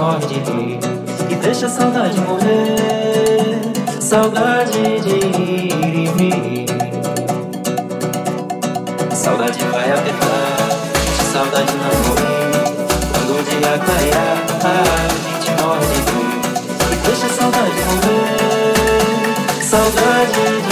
morre de rir. E deixa a saudade morrer, saudade de ir e vir. Saudade vai apertar, a saudade não morrer. Quando o dia clarear, a gente morre de rir. E deixa a saudade morrer, saudade de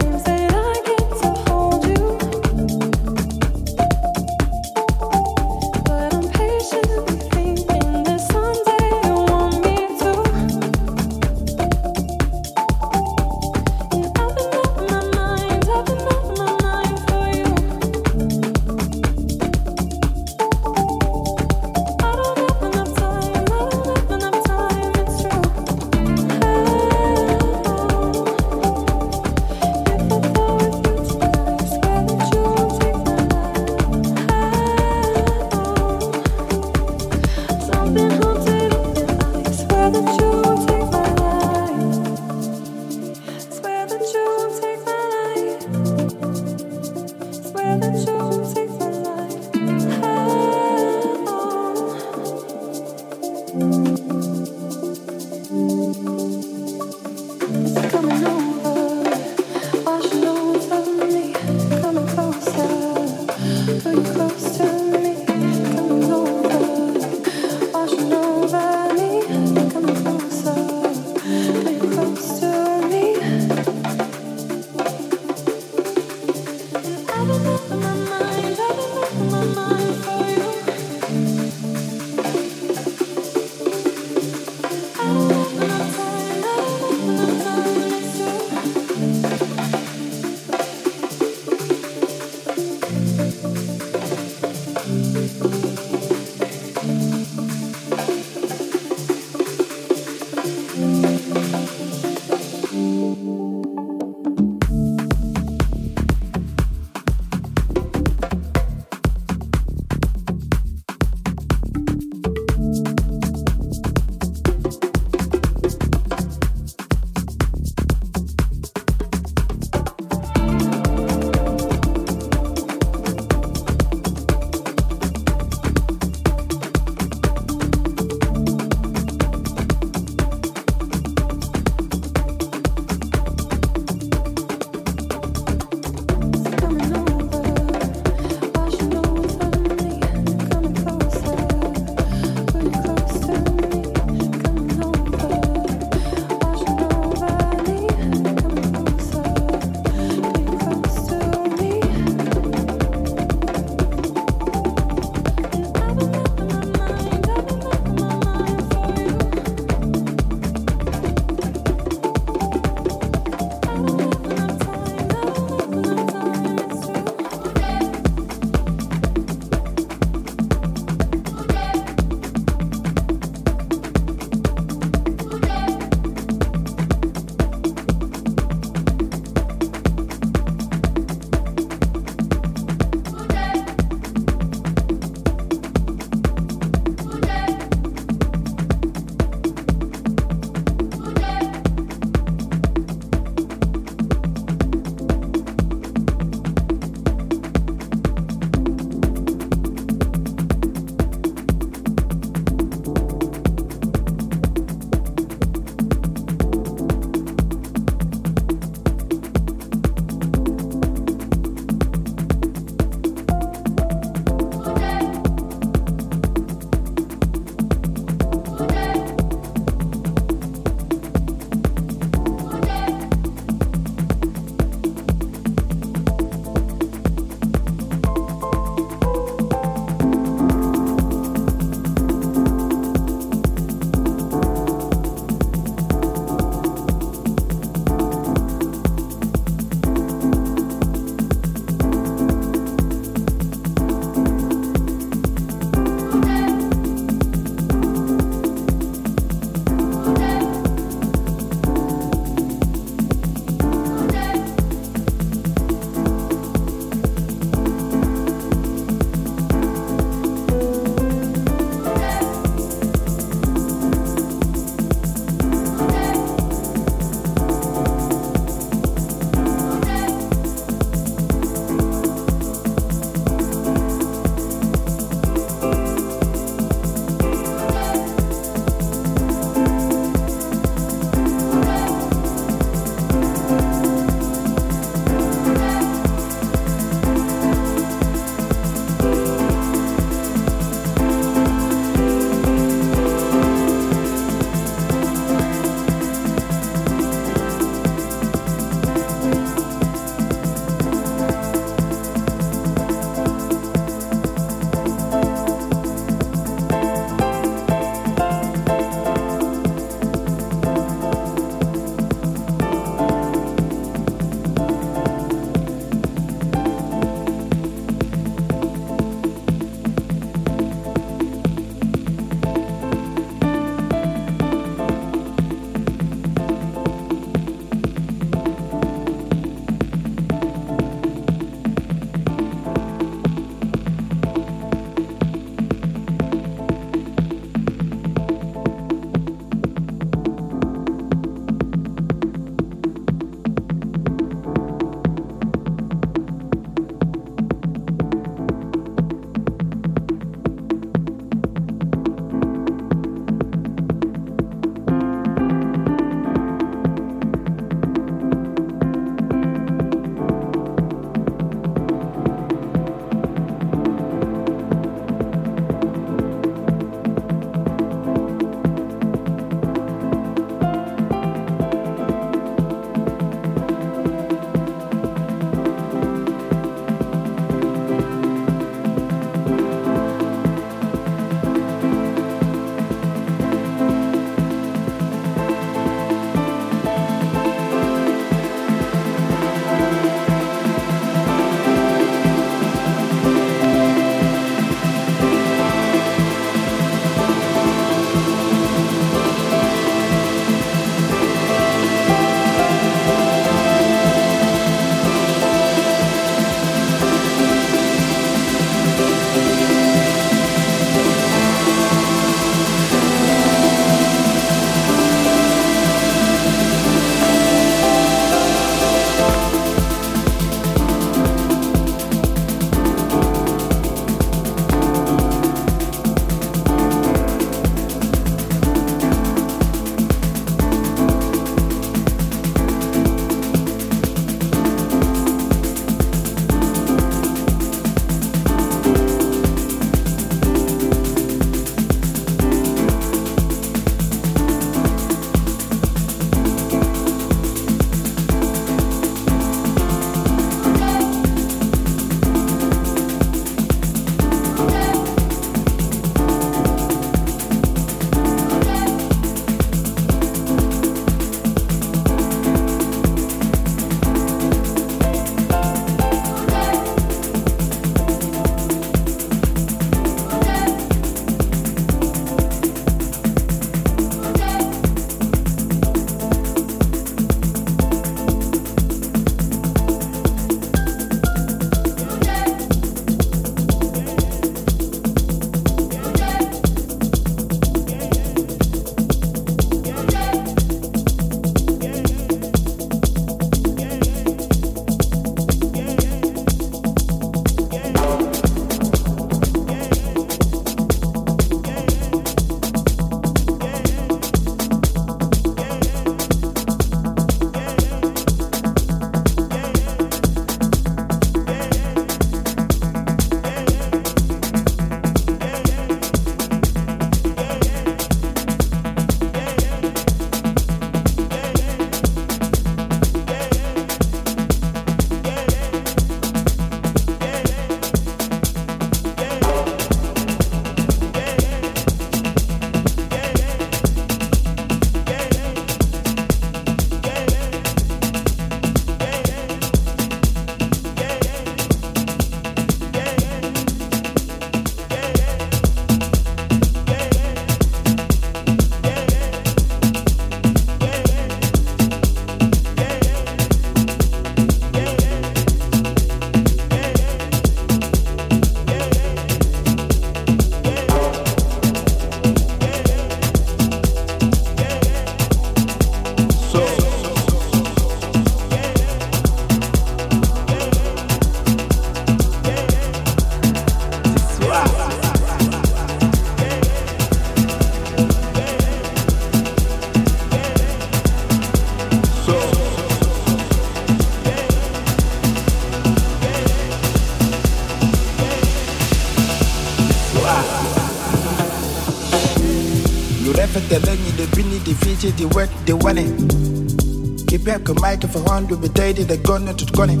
Fiji de wet. Keep back a microphone to be dated the gun to gunning.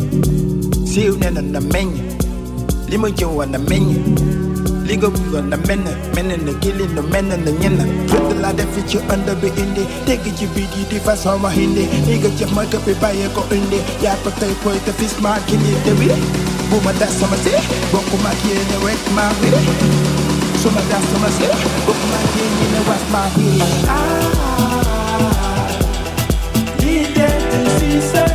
See you then on the menu. Limo yo on the menu. Ligo on the men, men in the killing the men and the yena. Put the ladder you under the indie. Take it you be the fast on my hindi. Nigga, your mic up by a go indie. Yeah, but they put the fish mark in the way. Boom, that's some. Book my kid in the wreck my way. So my that's some say. Book my kid in the west my head. Ah, need to see.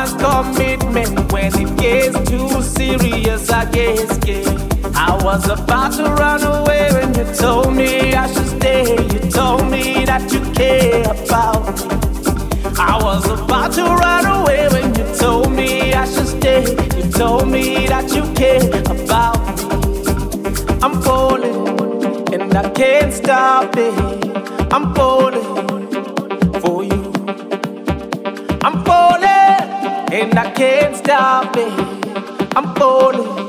Wants commitment when it gets too serious. I get scared. I was about to run away when you told me I should stay. You told me that you care about me. I was about to run away when you told me I should stay. You told me that you care about me. I'm falling and I can't stop it. I'm falling I can't stop it. I'm falling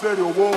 sério bom,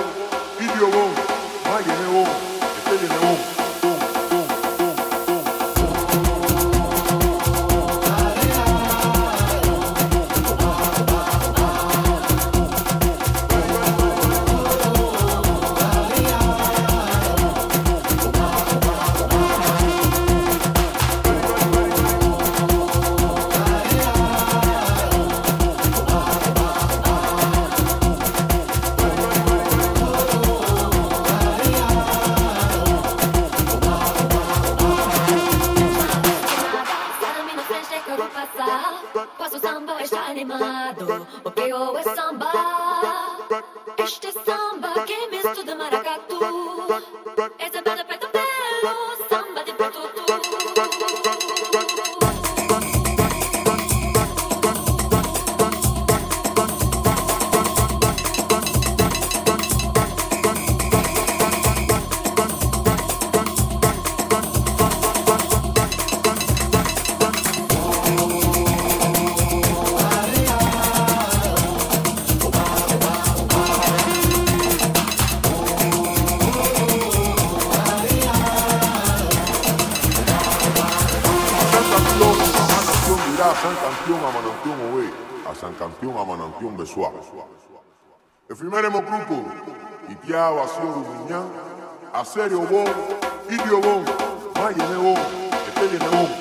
idio bom, mayene bom, eteliene bom. You know what I told you, something